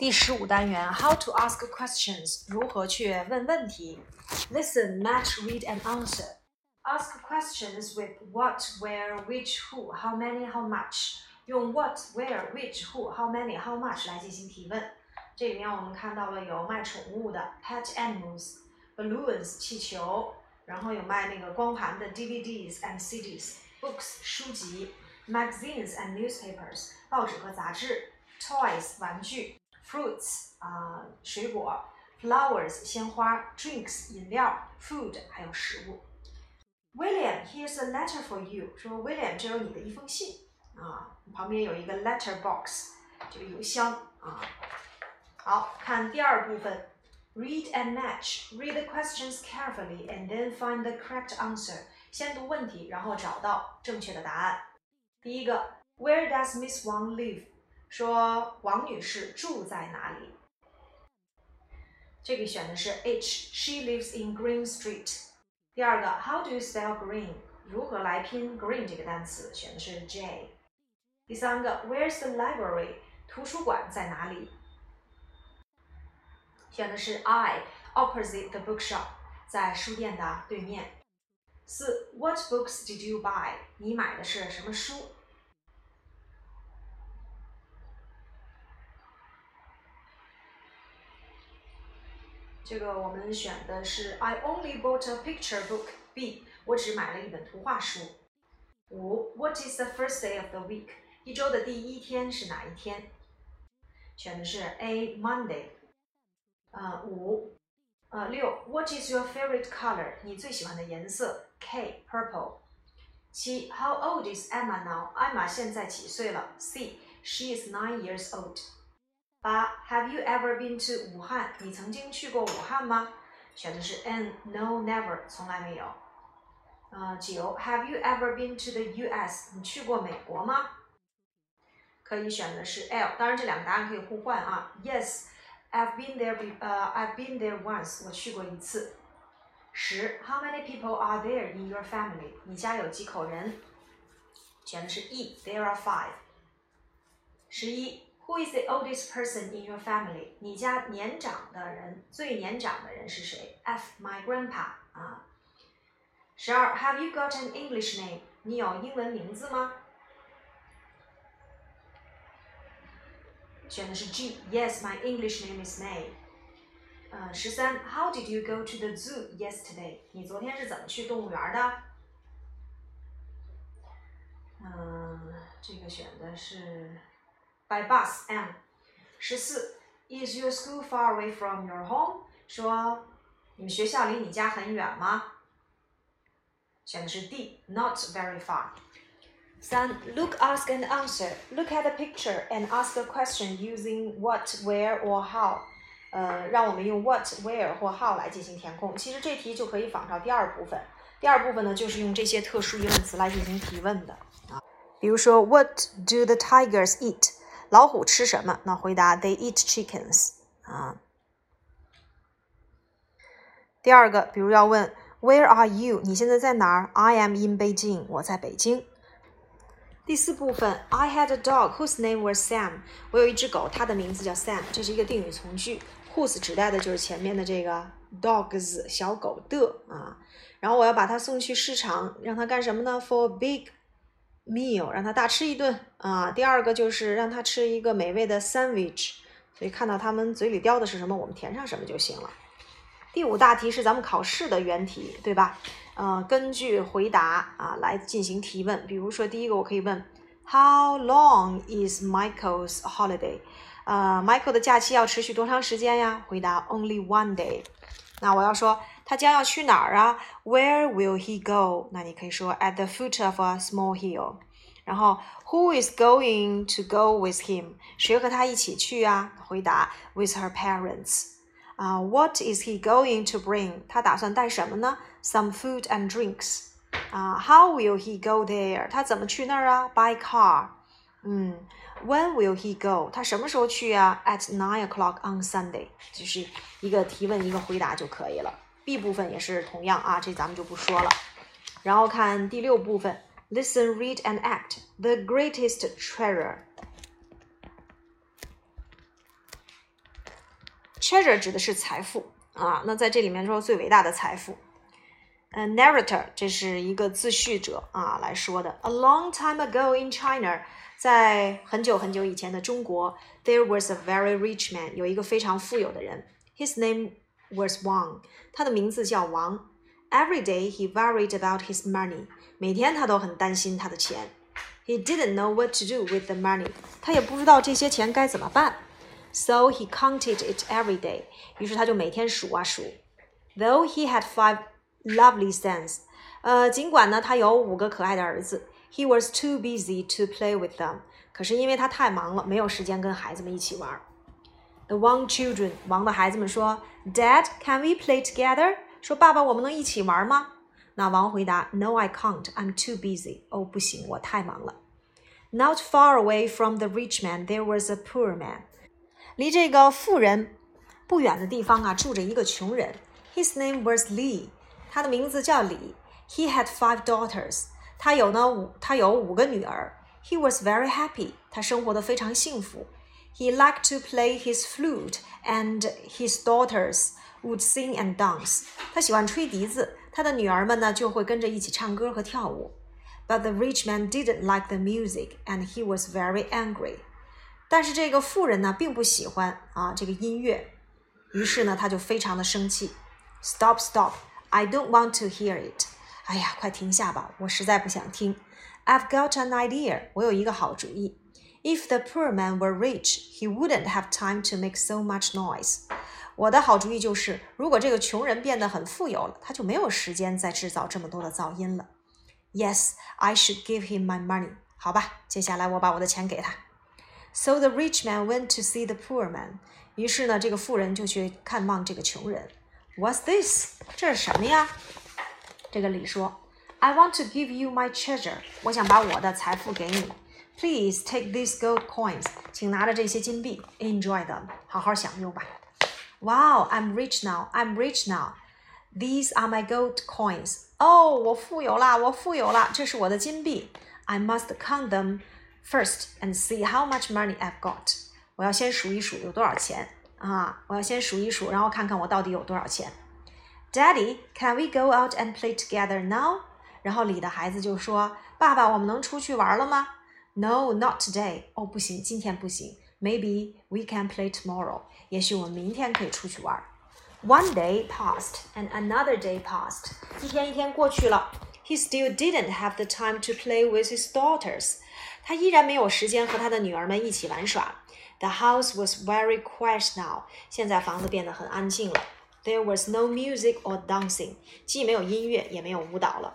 第十五单元，How to ask questions，如何去问问题？Listen, match, read and answer. Ask questions with what, where, which, who, how many, how much. 用 what, where, which, who, how many, how much 来进行提问。这里面我们看到了有卖宠物的 pet animals, balloons 气球，然后有卖那个光盘的 DVDs and CDs, books 书籍，magazines and newspapers 报纸和杂志，toys 玩具。 fruits 啊、呃、水果，flowers 鲜花，drinks 饮料，food 还有食物。William, here's a letter for you。说 William，这有你的一封信啊，旁边有一个 letter box，这个邮箱啊。好看第二部分，read and match。Read the questions carefully and then find the correct answer。先读问题，然后找到正确的答案。第一个，Where does Miss Wang live？ 说王女士住在哪里？这个选的是 H，She lives in Green Street。第二个，How do you spell green？如何来拼 green 这个单词？选的是 J。第三个，Where's the library？图书馆在哪里？选的是 I，opposite the bookshop，在书店的对面。四，What books did you buy？你买的是什么书？这个我们选的是 I only bought a picture book B，我只买了一本图画书。五 What is the first day of the week？一周的第一天是哪一天？选的是 A Monday。呃五呃六 What is your favorite color？你最喜欢的颜色？K Purple。七 How old is Emma now？艾玛现在几岁了？C She is nine years old。 八，Have you ever been to 武汉？你曾经去过武汉吗？选的是 N，No，Never，从来没有。呃，九，Have you ever been to the U.S.？你去过美国吗？可以选的是 L，当然这两个答案可以互换啊。Yes，I've been there，呃，I've been there once，我去过一次。十，How many people are there in your family？你家有几口人？选的是 E，There are five。十一。 Who is the oldest person in your family？你家年长的人，最年长的人是谁？F，my grandpa 啊。十二，Have you got an English name？你有英文名字吗？选的是 G，Yes，my English name is May。呃，十三，How did you go to the zoo yesterday？你昨天是怎么去动物园的？嗯，这个选的是。by bus M。十四，Is your school far away from your home？说你们学校离你家很远吗？选的是 D，not very far。三，Look, ask and answer. Look at the picture and ask a question using what, where or how. 呃，让我们用 what, where 或 how 来进行填空。其实这题就可以仿照第二部分。第二部分呢，就是用这些特殊疑问词来进行提问的啊。比如说，What do the tigers eat？ 老虎吃什么？那回答 They eat chickens 啊。第二个，比如要问 Where are you？你现在在哪儿？I am in Beijing。我在北京。第四部分，I had a dog whose name was Sam。我有一只狗，它的名字叫 Sam。这是一个定语从句，whose 指代的就是前面的这个 dogs 小狗的啊。然后我要把它送去市场，让它干什么呢？For big meal 让他大吃一顿啊。第二个就是让他吃一个美味的 sandwich，所以看到他们嘴里叼的是什么，我们填上什么就行了。第五大题是咱们考试的原题，对吧？呃，根据回答啊来进行提问。比如说第一个，我可以问 How long is Michael's holiday？呃，Michael 的假期要持续多长时间呀？回答 Only one day。那我要说。他将要去哪儿啊？Where will he go？那你可以说 at the foot of a small hill。然后 Who is going to go with him？谁和他一起去啊？回答 with her parents。啊，What is he going to bring？他打算带什么呢？Some food and drinks。啊，How will he go there？他怎么去那儿啊？By car。嗯，When will he go？他什么时候去啊？At nine o'clock on Sunday。就是一个提问一个回答就可以了。 B 部分也是同样啊，这咱们就不说了。然后看第六部分，Listen, read and act. The greatest treasure. treasure 指的是财富啊。那在这里面说最伟大的财富。嗯，narrator 这是一个自叙者啊来说的。A long time ago in China，在很久很久以前的中国，there was a very rich man，有一个非常富有的人。His name was Wang，他的名字叫王。Every day he worried about his money，每天他都很担心他的钱。He didn't know what to do with the money，他也不知道这些钱该怎么办。So he counted it every day，于是他就每天数啊数。Though he had five lovely sons，呃，尽管呢他有五个可爱的儿子，he was too busy to play with them。可是因为他太忙了，没有时间跟孩子们一起玩。 The Wang children，王的孩子们说，Dad，can we play together？说爸爸，我们能一起玩吗？那王回答，No，I can't，I'm too busy。哦，不行，我太忙了。Not far away from the rich man, there was a poor man。离这个富人不远的地方啊，住着一个穷人。His name was Li，他的名字叫李。He had five daughters，他有呢五，他有五个女儿。He was very happy，他生活的非常幸福。 He liked to play his flute, and his daughters would sing and dance. 他喜欢吹笛子，他的女儿们呢就会跟着一起唱歌和跳舞。But the rich man didn't like the music, and he was very angry. 但是这个富人呢并不喜欢啊这个音乐，于是呢他就非常的生气。Stop, stop! I don't want to hear it. 哎呀，快停下吧，我实在不想听。I've got an idea. 我有一个好主意。 If the poor man were rich, he wouldn't have time to make so much noise. 我的好主意就是，如果这个穷人变得很富有了，他就没有时间再制造这么多的噪音了。Yes, I should give him my money. 好吧，接下来我把我的钱给他。So the rich man went to see the poor man. 于是呢，这个富人就去看望这个穷人。What's this？这是什么呀？这个李说：“I want to give you my treasure。我想把我的财富给你。” Please take these gold coins，请拿着这些金币，enjoy them，好好享用吧。Wow, I'm rich now. I'm rich now. These are my gold coins. 哦，我富有啦，我富有啦，这是我的金币。I must count them first and see how much money I've got. 我要先数一数有多少钱啊！我要先数一数，然后看看我到底有多少钱。Daddy, can we go out and play together now? 然后李的孩子就说：“爸爸，我们能出去玩了吗？” No, not today. 哦，不行，今天不行。Maybe we can play tomorrow. 也许我们明天可以出去玩。One day passed and another day passed. 一天一天过去了。He still didn't have the time to play with his daughters. 他依然没有时间和他的女儿们一起玩耍。The house was very quiet now. 现在房子变得很安静了。There was no music or dancing. 既没有音乐，也没有舞蹈了。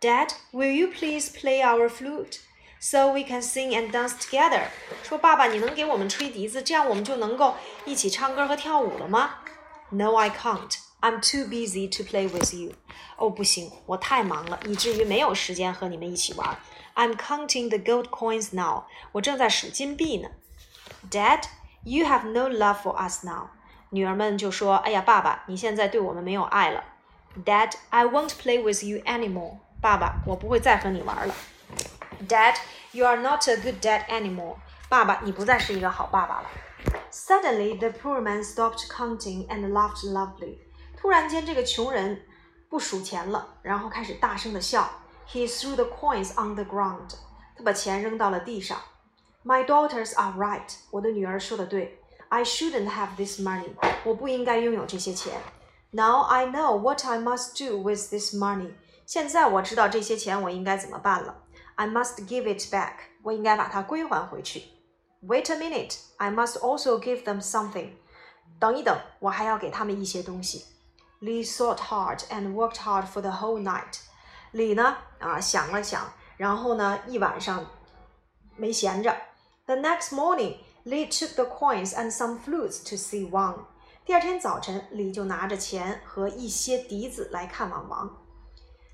Dad, will you please play our flute? So we can sing and dance together。说爸爸，你能给我们吹笛子，这样我们就能够一起唱歌和跳舞了吗？No, I can't. I'm too busy to play with you. 哦，不行，我太忙了，以至于没有时间和你们一起玩。I'm counting the gold coins now. 我正在数金币呢。Dad, you have no love for us now. 女儿们就说：“哎呀，爸爸，你现在对我们没有爱了。” Dad, I won't play with you anymore. 爸爸，我不会再和你玩了。 Dad, you are not a good dad anymore. 爸爸，你不再是一个好爸爸了。Suddenly, the poor man stopped counting and laughed loudly. 突然间，这个穷人不数钱了，然后开始大声的笑。He threw the coins on the ground. 他把钱扔到了地上。My daughters are right. 我的女儿说的对。I shouldn't have this money. 我不应该拥有这些钱。Now I know what I must do with this money. 现在我知道这些钱我应该怎么办了。 I must give it back. 我应该把它归还回去。Wait a minute. I must also give them something. 等一等，我还要给他们一些东西。Lee thought hard and worked hard for the whole night. 李呢啊想了想，然后呢一晚上没闲着。The next morning, Lee took the coins and some flutes to see Wang. 第二天早晨，李就拿着钱和一些笛子来看望王。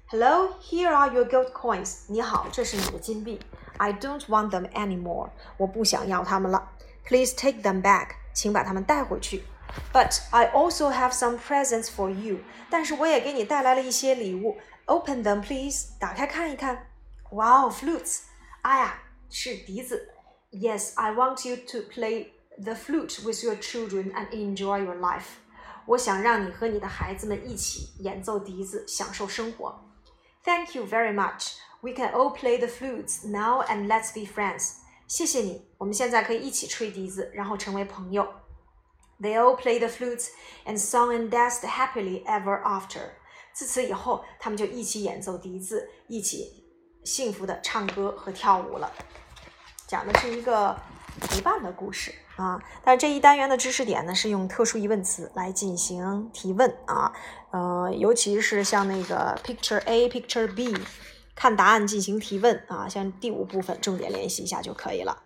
Hello, here are your gold coins. 你好，这是你的金币。I don't want them anymore. 我不想要它们了。Please take them back. 请把它们带回去。But I also have some presents for you. 但是我也给你带来了一些礼物。Open them, please. 打开看一看。Wow, flutes. 哎呀，是笛子。Yes, I want you to play the flute with your children and enjoy your life。我想让你和你的孩子们一起演奏笛子，享受生活。 Thank you very much. We can all play the flutes now and let's be friends. 谢谢你，我们现在可以一起吹笛子，然后成为朋友。They all play the flutes and sung and danced happily ever after. 自此以后，他们就一起演奏笛子，一起幸福的唱歌和跳舞了。讲的是一个陪伴的故事啊。但是这一单元的知识点呢，是用特殊疑问词来进行提问啊。呃，尤其是像那个 Picture A、Picture B，看答案进行提问啊。像第五部分，重点练习一下就可以了。